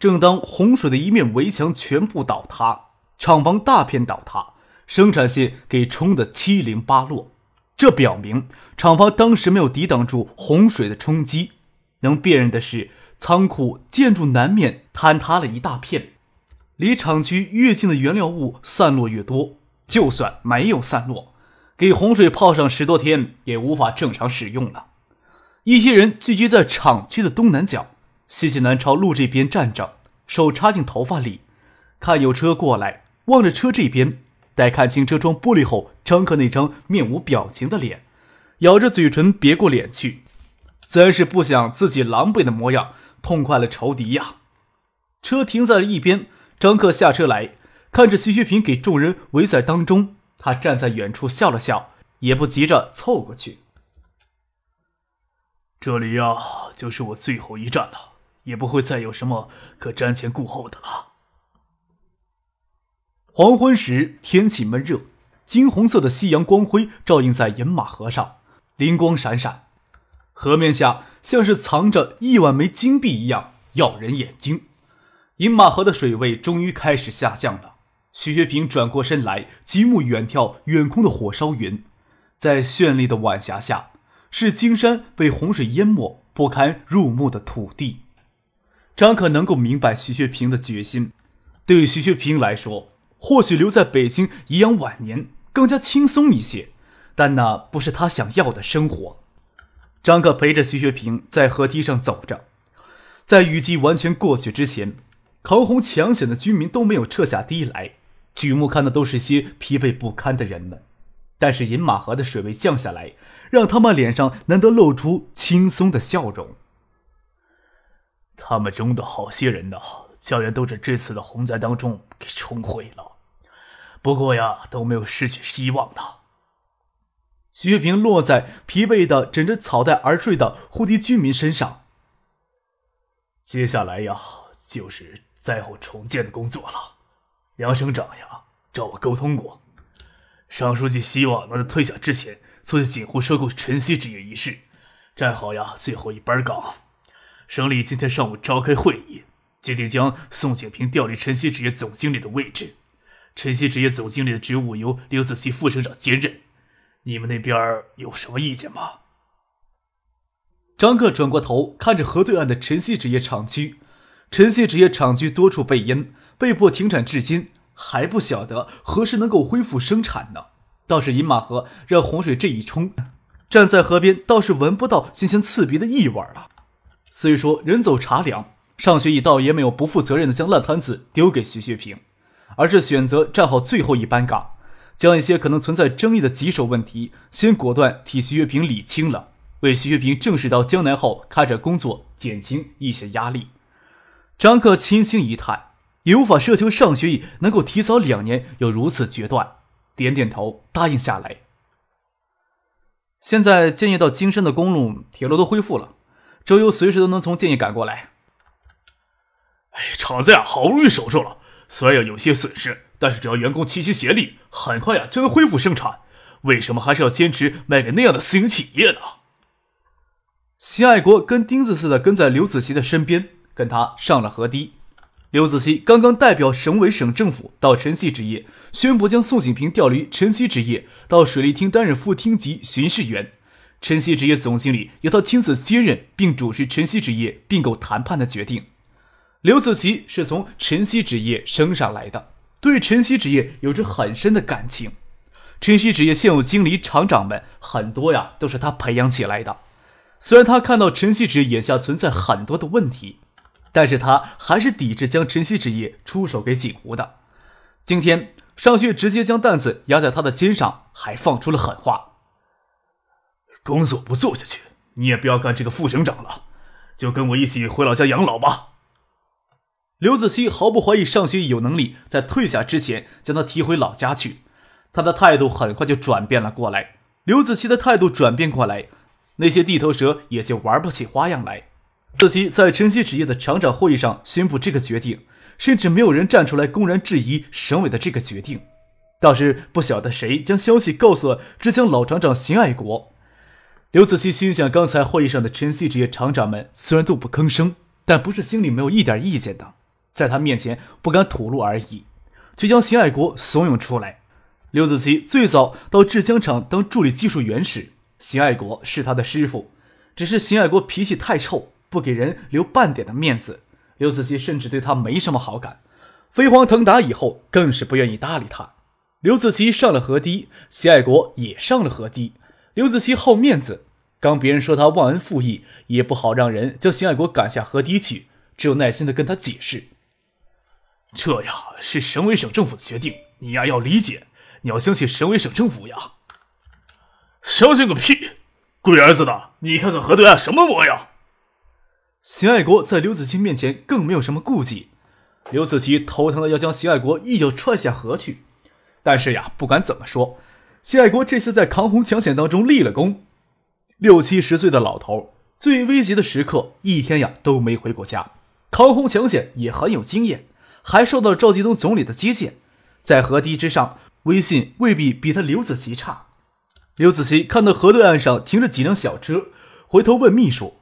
正当洪水的一面围墙全部倒塌，厂房大片倒塌，生产线给冲得七零八落，这表明厂房当时没有抵挡住洪水的冲击。能辨认的是，仓库建筑南面坍塌了一大片，离厂区越近的原料物散落越多。就算没有散落，给洪水泡上十多天，也无法正常使用了。一些人聚集在厂区的东南角。西西南朝路这边站着，手插进头发里，看有车过来，望着车这边。待看清车窗玻璃后，张克那张面无表情的脸，咬着嘴唇别过脸去，自然是不想自己狼狈的模样，痛快了仇敌呀。车停在了一边，张克下车来，看着徐学平给众人围在当中，他站在远处笑了笑，也不急着凑过去。这里呀，就是我最后一站了。也不会再有什么可瞻前顾后的了。黄昏时，天气闷热，金红色的夕阳光辉照映在饮马河上，灵光闪闪。河面下像是藏着亿万枚金币一样，耀人眼睛。饮马河的水位终于开始下降了。徐学平转过身来，极目远眺远空的火烧云，在绚丽的晚霞下，是金山被洪水淹没、不堪入目的土地。张可能够明白徐学平的决心。对于徐学平来说，或许留在北京颐养晚年更加轻松一些，但那不是他想要的生活。张可陪着徐学平在河堤上走着，在雨季完全过去之前，抗洪抢险的居民都没有撤下堤来，举目看的都是些疲惫不堪的人们。但是饮马河的水位降下来，让他们脸上难得露出轻松的笑容。他们中的好些人呐，家园都在这次的洪灾当中给冲毁了。不过呀，都没有失去希望的。徐平落在疲惫的枕着草袋而睡的胡迪居民身上。接下来呀，就是灾后重建的工作了。梁省长呀，找我沟通过，尚书记希望能在退下之前促进锦湖收购晨曦纸业一事，站好呀最后一班岗。省里今天上午召开会议，决定将宋景平调离晨曦纸业总经理的位置。晨曦纸业总经理的职务由刘子熙副省长兼任。你们那边有什么意见吗？张克转过头看着河对岸的晨曦纸业厂区，晨曦纸业厂区多处被淹，被迫停产至今，还不晓得何时能够恢复生产呢。倒是饮马河让洪水这一冲，站在河边倒是闻不到新鲜刺鼻的异味了。虽说人走茶凉，尚学义倒也没有不负责任的将烂摊子丢给徐学平，而是选择站好最后一班岗，将一些可能存在争议的棘手问题先果断替徐学平理清了，为徐学平正式到江南后开展工作减轻一些压力。张克轻轻一叹，也无法奢求尚学义能够提早两年有如此决断，点点头答应下来。现在建业到金山的公路、铁路都恢复了。周游随时都能从建业赶过来。哎，厂子呀，好不容易守住了，虽然要有些损失，但是只要员工齐心协力，很快呀就能恢复生产。为什么还是要坚持卖给那样的私营企业呢？辛爱国跟钉子似的跟在刘子琪的身边，跟他上了河堤。刘子琪刚刚代表省委省政府到晨曦职业，宣布将宋景平调离晨曦职业，到水利厅担任副厅级巡视员。晨曦纸业总经理由他亲自接任，并主持晨曦纸业并购谈判的决定。刘子琪是从晨曦纸业升上来的，对晨曦纸业有着很深的感情。晨曦纸业现有经理、厂长们很多呀，都是他培养起来的。虽然他看到晨曦纸业眼下存在很多的问题，但是他还是抵制将晨曦纸业出手给锦湖的。今天尚旭直接将担子压在他的肩上，还放出了狠话。工作不做下去，你也不要干这个副省长了，就跟我一起回老家养老吧。刘子期毫不怀疑尚学义有能力在退下之前将他提回老家去，他的态度很快就转变了过来。刘子期的态度转变过来，那些地头蛇也就玩不起花样来。子期在晨曦纸业的厂长会议上宣布这个决定，甚至没有人站出来公然质疑省委的这个决定。倒是不晓得谁将消息告诉了浙江老厂长邢爱国。刘子琪心想，刚才会议上的晨曦职业厂长们虽然都不吭声，但不是心里没有一点意见的。在他面前不敢吐露而已，却将邢爱国怂恿出来。刘子琪最早到制浆厂当助理技术员时，邢爱国是他的师傅。只是邢爱国脾气太臭，不给人留半点的面子。刘子琪甚至对他没什么好感。飞黄腾达以后，更是不愿意搭理他。刘子琪上了河堤，邢爱国也上了河堤。刘子琪好面子，刚别人说他忘恩负义，也不好让人将邢爱国赶下河堤去，只有耐心的跟他解释。这呀是省委省政府的决定，你呀要理解，你要相信省委省政府呀。相信个屁！龟儿子的，你看看河对岸什么模样？邢爱国在刘子琪面前更没有什么顾忌。刘子琪头疼的要将邢爱国一脚踹下河去，但是呀，不管怎么说，谢爱国这次在抗洪抢险当中立了功。六七十岁的老头，最危急的时刻一天呀都没回过家，抗洪抢险也很有经验。还受到了赵继东总理的接见，在河堤之上，威信未必比他刘子琪差。刘子琪看到河对岸上停着几辆小车，回头问秘书：“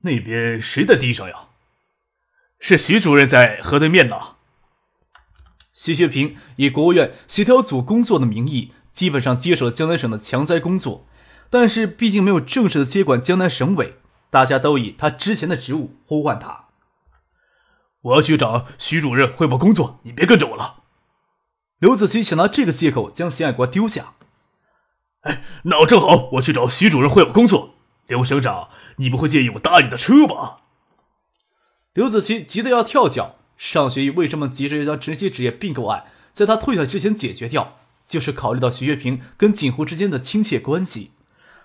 那边谁在堤上呀？”“是徐主任在河对面呢。”徐学平以国务院协调组工作的名义，基本上接手了江南省的强灾工作，但是毕竟没有正式的接管江南省委，大家都以他之前的职务呼唤他。我要去找徐主任汇报工作，你别跟着我了。刘子琪想拿这个借口将邢爱国丢下。哎，那我正好，我去找徐主任汇报工作。刘省长，你不会介意我搭你的车吧？刘子琪急得要跳脚。上学义为什么急着要将晨曦纸业并购案在他退下之前解决掉？就是考虑到徐学平跟景湖之间的亲切关系，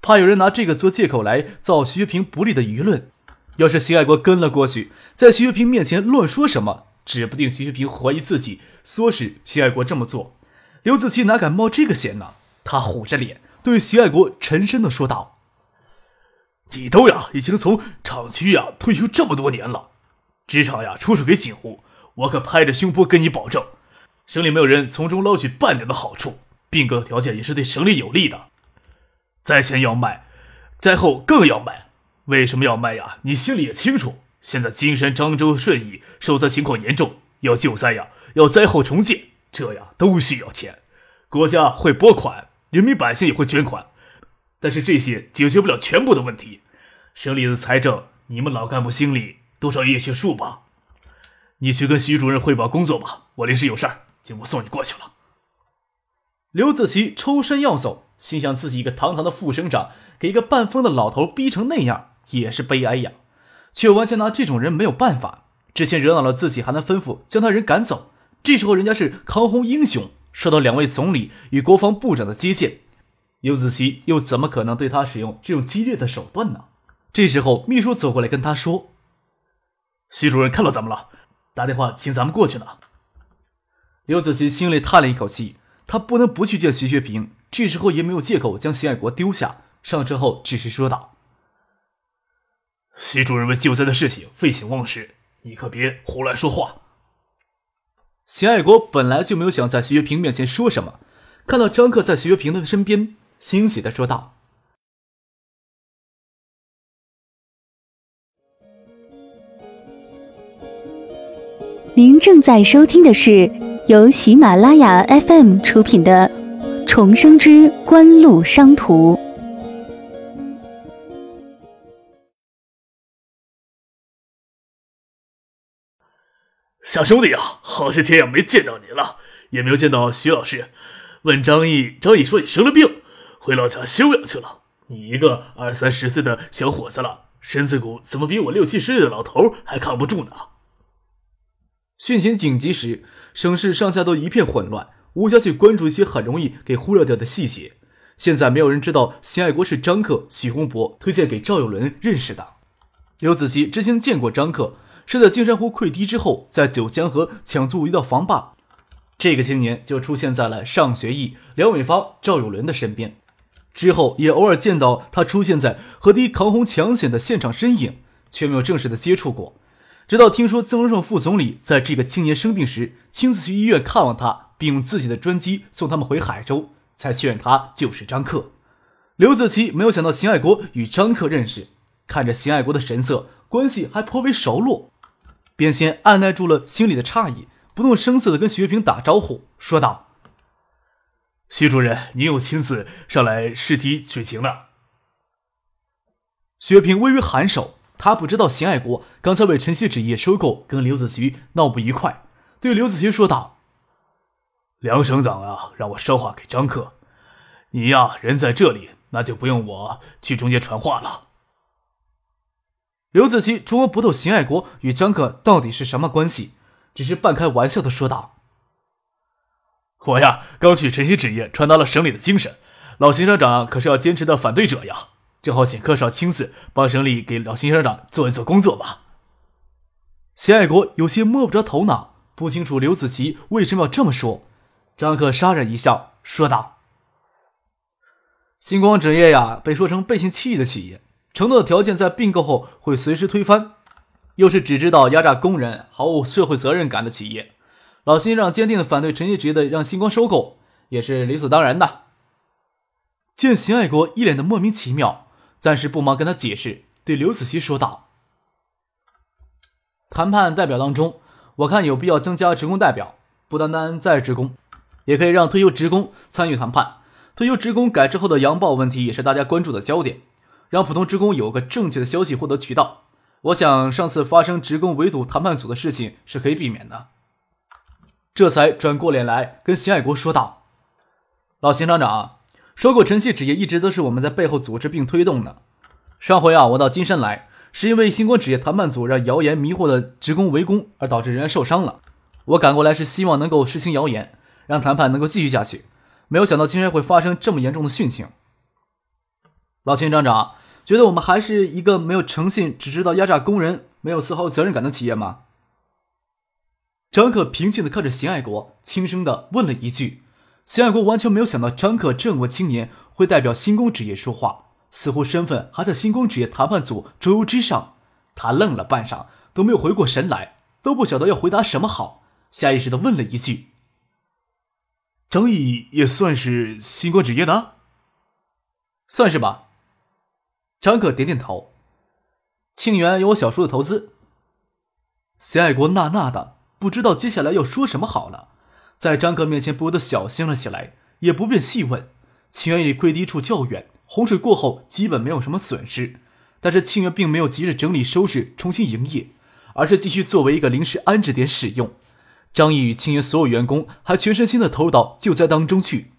怕有人拿这个做借口来造徐学平不利的舆论。要是徐爱国跟了过去，在徐学平面前乱说什么，指不定徐学平怀疑自己唆使徐爱国这么做。刘子琪哪敢冒这个险呢？他虎着脸对徐爱国沉声的说道：“你都呀，已经从厂区呀退休这么多年了，职场呀出售给锦湖，我可拍着胸脯跟你保证，省里没有人从中捞取半点的好处。并购的条件也是对省里有利的，灾前要卖，灾后更要卖。”为什么要卖呀？你心里也清楚。现在金山、漳州、顺义受灾情况严重，要救灾呀，要灾后重建，这呀都需要钱。国家会拨款，人民百姓也会捐款，但是这些解决不了全部的问题。省里的财政，你们老干部心里多少有些数吧？你去跟徐主任汇报工作吧，我临时有事儿，就不送你过去了。刘子琪抽身要走，心想自己一个堂堂的副省长，给一个半疯的老头逼成那样。也是悲哀呀，却完全拿这种人没有办法。之前惹恼了自己，还能吩咐将他人赶走。这时候人家是抗洪英雄，受到两位总理与国防部长的接见，刘子琪又怎么可能对他使用这种激烈的手段呢？这时候秘书走过来跟他说：“徐主任看到咱们了，打电话请咱们过去呢。”刘子琪心里叹了一口气，他不能不去见徐学平，这时候也没有借口将邢爱国丢下。上车后只是说道。徐主任为救灾的事情废寝忘食，你可别胡乱说话。邢爱国本来就没有想在徐学平面前说什么，看到张克在徐学平的身边，欣喜的说道：“您正在收听的是由喜马拉雅 FM 出品的《重生之官路商途》。”小兄弟啊，好些天也没见到你了，也没有见到徐老师。问张毅，张毅说你生了病，回老家休养去了。你一个二三十岁的小伙子了，身子骨怎么比我六七十岁的老头还扛不住呢？汛情紧急时，省市上下都一片混乱，无暇去关注一些很容易给忽略掉的细节。现在没有人知道邢爱国是张克、许洪博推荐给赵有伦认识的。刘子琪之前见过张克。是在金山湖溃堤之后，在九江河抢租一道防坝。这个青年就出现在了尚学义、梁伟发、赵有伦的身边。之后也偶尔见到他出现在河堤抗洪抢险的现场身影，却没有正式的接触过。直到听说曾荣盛副总理在这个青年生病时亲自去医院看望他，并用自己的专机送他们回海州，才确认他就是张克。刘子琪没有想到秦爱国与张克认识，看着秦爱国的神色，关系还颇为熟络，便先按耐住了心里的诧异，不动声色的跟徐平打招呼，说道。徐主任，您又亲自上来试题取情了。薛平微微颔首，他不知道邢爱国刚才为晨曦纸业收购跟刘子琪闹不愉快，对刘子琪说道：“梁省长啊，让我捎话给张克，你呀人在这里，那就不用我去中间传话了。”刘子琪琢磨不透邢爱国与张克到底是什么关系，只是半开玩笑的说道。我呀，刚去晨曦纸业传达了省里的精神，老邢省长可是要坚持的反对者呀。正好请柯少亲自帮省里给老邢省长做一做工作吧。谢爱国有些摸不着头脑，不清楚刘子琪为什么要这么说。张克杀人一笑，说道：“星光纸业呀，被说成背信弃义的企业，承诺的条件在并购后会随时推翻，又是只知道压榨工人、毫无社会责任感的企业。”老先生坚定的反对陈曦职业的让星光收购，也是理所当然的。见邢爱国一脸的莫名其妙，暂时不忙跟他解释，对刘子熙说道：“谈判代表当中，我看有必要增加职工代表，不单单在职工，也可以让退休职工参与谈判。退休职工改制后的阳报问题也是大家关注的焦点，让普通职工有个正确的消息获得渠道。我想上次发生职工围堵谈判组的事情是可以避免的。”这才转过脸来跟邢爱国说道：“老邢厂长，收购晨曦纸业一直都是我们在背后组织并推动的。上回啊，我到金山来，是因为星光纸业谈判组让谣言迷惑了职工围攻，而导致人员受伤了。我赶过来是希望能够实行谣言，让谈判能够继续下去。没有想到金山会发生这么严重的殉情。老秦厂长，觉得我们还是一个没有诚信、只知道压榨工人、没有丝毫责任感的企业吗？”张克平静地看着邢爱国，轻声地问了一句：“秦爱国完全没有想到张克这位青年会代表星光纸业说话，似乎身份还在星光纸业谈判组桌游之上。他愣了半晌，都没有回过神来，都不晓得要回答什么好，下意识地问了一句：‘张毅也算是星光纸业的？’算是吧。”张克点点头：“庆元有我小叔的投资。”秦爱国纳纳的。不知道接下来要说什么好了，在张克面前不由得小心了起来，也不便细问。清源离溃堤处较远，洪水过后基本没有什么损失，但是清源并没有急着整理收拾重新营业，而是继续作为一个临时安置点使用。张毅与清源所有员工还全身心的投入到救灾当中去。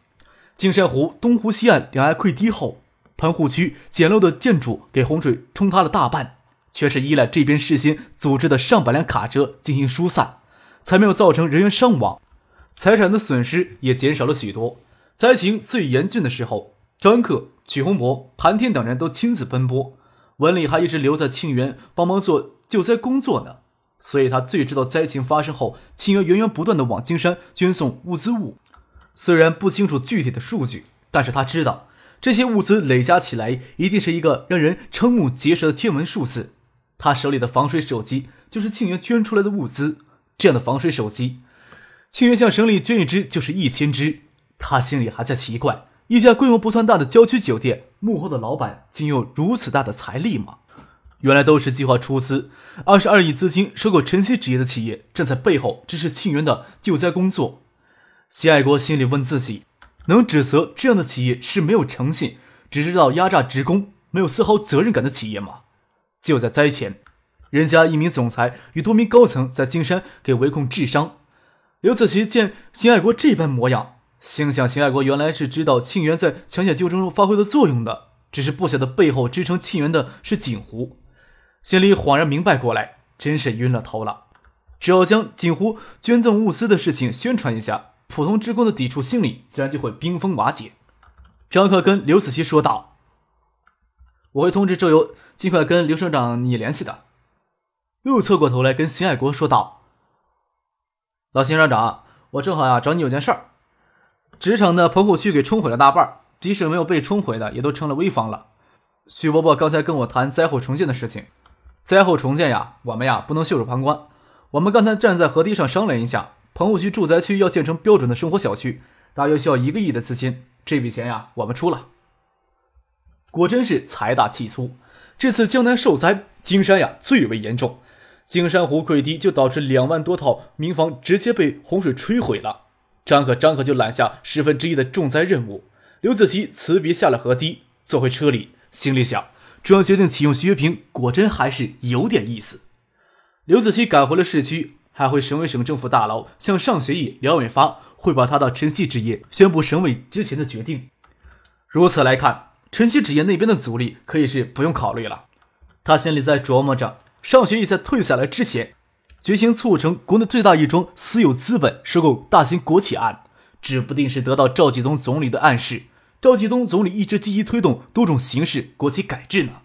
金山湖东湖西岸两岸溃堤后，盘湖区简陋的建筑给洪水冲塌了大半，全是依赖这边事先组织的上百辆卡车进行疏散。才没有造成人员伤亡，财产的损失也减少了许多。灾情最严峻的时候，张克、曲洪博、谭天等人都亲自奔波，文礼还一直留在庆元帮忙做救灾工作呢。所以他最知道灾情发生后，庆元源源不断的往金山捐送物资物。虽然不清楚具体的数据，但是他知道这些物资累加起来，一定是一个让人瞠目结舌的天文数字。他手里的防水手机，就是庆元捐出来的物资。这样的防水手机，庆元向省里捐一支就是一千支。他心里还在奇怪，一家规模不算大的郊区酒店，幕后的老板竟有如此大的财力吗？原来都是计划出资二十二亿资金收购晨曦纸业的企业，站在背后支持庆元的救灾工作。谢爱国心里问自己：能指责这样的企业是没有诚信，只知道压榨职工，没有丝毫责任感的企业吗？就在灾前。人家一名总裁与多名高层在金山给围控治伤，刘子琪见邢爱国这般模样，心想邢爱国原来是知道庆元在抢险救助中发挥的作用的，只是不晓得背后支撑庆元的是锦湖。心里恍然明白过来，真是晕了头了。只要将锦湖捐赠物资的事情宣传一下，普通职工的抵触心理自然就会冰封瓦解。张克跟刘子琪说道：“我会通知周游，尽快跟刘省长你联系的。”又侧过头来跟邢爱国说道：“老邢厂长，我正好呀找你有件事儿。职场的棚户区给冲毁了大半，即使没有被冲毁的，也都成了危房了。徐伯伯刚才跟我谈灾后重建的事情，灾后重建呀，我们呀不能袖手旁观。我们刚才站在河堤上商量一下，棚户区住宅区要建成标准的生活小区，大约需要一个亿的资金，这笔钱呀我们出了。果真是财大气粗。这次江南受灾，金山呀最为严重。金山湖溃堤就导致两万多套民房直接被洪水摧毁了。张可张可就揽下十分之一的重灾任务。刘子琪辞别下了河堤，坐回车里，心里想：中央决定启用徐学平，果真还是有点意思。刘子琪赶回了市区，还回省委省政府大楼向尚学义、梁伟发汇报他到晨曦纸业宣布省委之前的决定。如此来看，晨曦纸业那边的阻力可以是不用考虑了。他心里在琢磨着。尚学义在退下来之前，决心促成国内最大一桩私有资本收购大型国企案，指不定是得到赵继东总理的暗示。赵继东总理一直积极推动多种形式国企改制呢，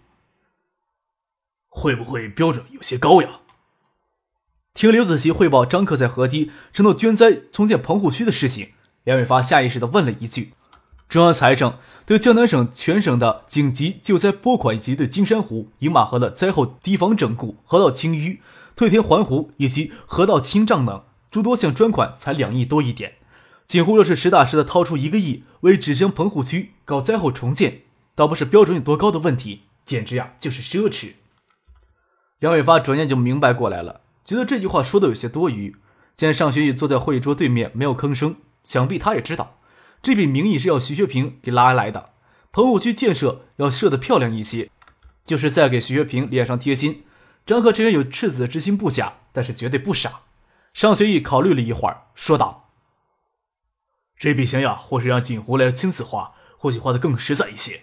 会不会标准有些高呀？听刘子琪汇报张克在河堤承诺捐灾重建棚户区的事情，梁伟发下意识地问了一句。中央财政对江南省全省的紧急救灾拨款以及对金山湖、饮马河的灾后堤防整固、河道清淤、退田还湖以及河道清障等诸多项专款才两亿多一点，锦湖若是实打实的掏出一个亿为芷江棚户区搞灾后重建，倒不是标准有多高的问题，简直呀就是奢侈。梁伟发转眼就明白过来了，觉得这句话说的有些多余。见尚学义坐在会议桌对面没有吭声，想必他也知道。这笔名义是要徐学平给拉来的，棚户区建设要设得漂亮一些，就是在给徐学平脸上贴金。张克这人有赤子之心不假，但是绝对不傻。尚学义考虑了一会儿，说道：“这笔钱呀，或是让锦湖来亲自花，或许花的更实在一些。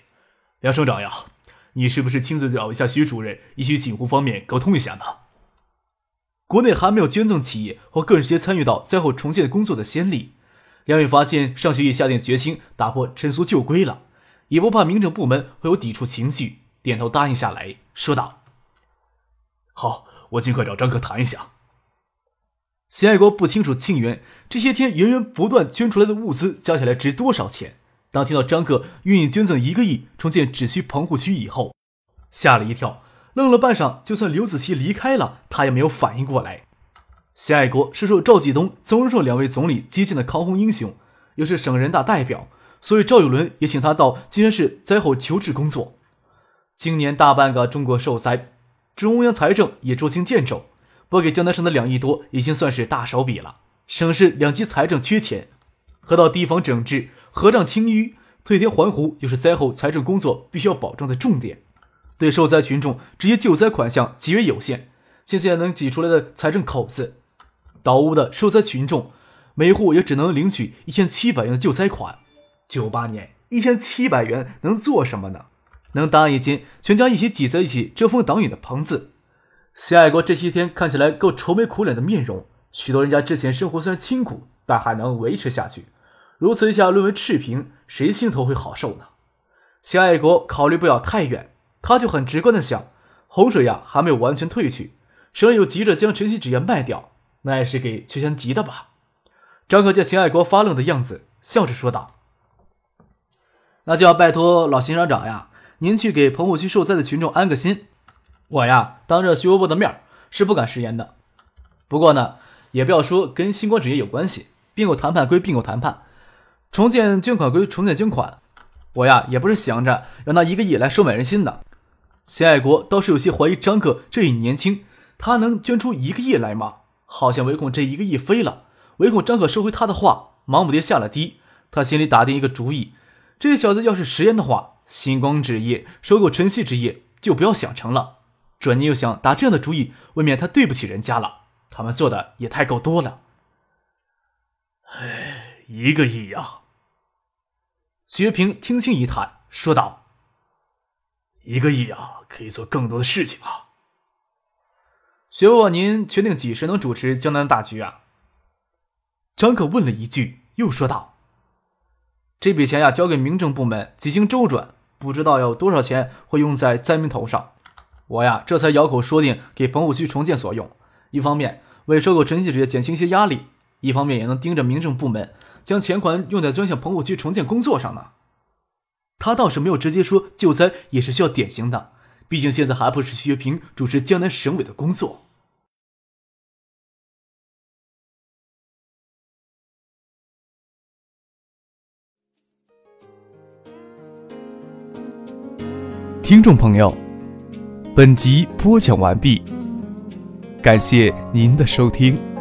梁省长呀，你是不是亲自找一下徐主任，以与锦湖方面沟通一下呢？国内还没有捐赠企业或个人直接参与到灾后重建工作的先例。”梁伟发现尚学义下定决心打破陈俗旧规了，也不怕民政部门会有抵触情绪，点头答应下来，说道：“好，我尽快找张克谈一下。”邢爱国不清楚庆元这些天源源不断捐出来的物资加起来值多少钱，当听到张克愿意捐赠一个亿重建只需棚户区以后，吓了一跳，愣了半晌，就算刘子琪离开了，他也没有反应过来。谢爱国是受赵继东、曾荣寿两位总理接见的抗洪英雄，又是省人大代表，所以赵有伦也请他到金山市灾后求治工作。今年大半个中国受灾，中央财政也捉襟见肘，拨给江南省的两亿多已经算是大手笔了。省市两级财政缺钱，河道堤防整治、河障清淤、退田环湖又是灾后财政工作必须要保证的重点。对受灾群众直接救灾款项极为有限，现在能挤出来的财政口子。倒屋的受灾群众，每户也只能领取一千七百元的救灾款。九八年，一千七百元能做什么呢？能搭一间全家一起挤在一起遮风挡雨的棚子。谢爱国这些天看起来够愁眉苦脸的面容，许多人家之前生活虽然清苦，但还能维持下去。如此一下沦为赤贫，谁心头会好受呢？谢爱国考虑不了太远，他就很直观的想：洪水呀还没有完全退去，省又急着将晨曦纸业卖掉。那也是给秋香急的吧？张可见秦爱国发愣的样子，笑着说道：“那就要拜托老秦厂长呀，您去给棚户区受灾的群众安个心。我呀，当着徐伯伯的面是不敢食言的。不过呢，也不要说跟星光纸业有关系，并购谈判归并购谈判，重建捐款归重建捐款。我呀，也不是想着要拿一个亿来收买人心的。秦爱国倒是有些怀疑张克这一年轻，他能捐出一个亿来吗？”好像唯恐这一个亿飞了，唯恐张可收回他的话，忙不迭下了堤。他心里打定一个主意：这小子要是食言的话，星光纸业收购晨曦纸业就不要想成了。转念又想打这样的主意，未免他对不起人家了。他们做的也太够多了。哎，一个亿呀！薛平轻轻一叹，说道：“一个亿啊，可以做更多的事情啊。”学伯伯，您确定几时能主持江南大局啊？张可问了一句，又说道：“这笔钱呀，交给民政部门，几经周转，不知道有多少钱会用在灾民头上。我呀，这才咬口说定给棚户区重建所用。一方面为收购城际企业减轻一些压力，一方面也能盯着民政部门将钱款用在专项棚户区重建工作上呢。他倒是没有直接说救灾也是需要典型的，毕竟现在还不是薛平主持江南省委的工作。听众朋友，本集播讲完毕，感谢您的收听。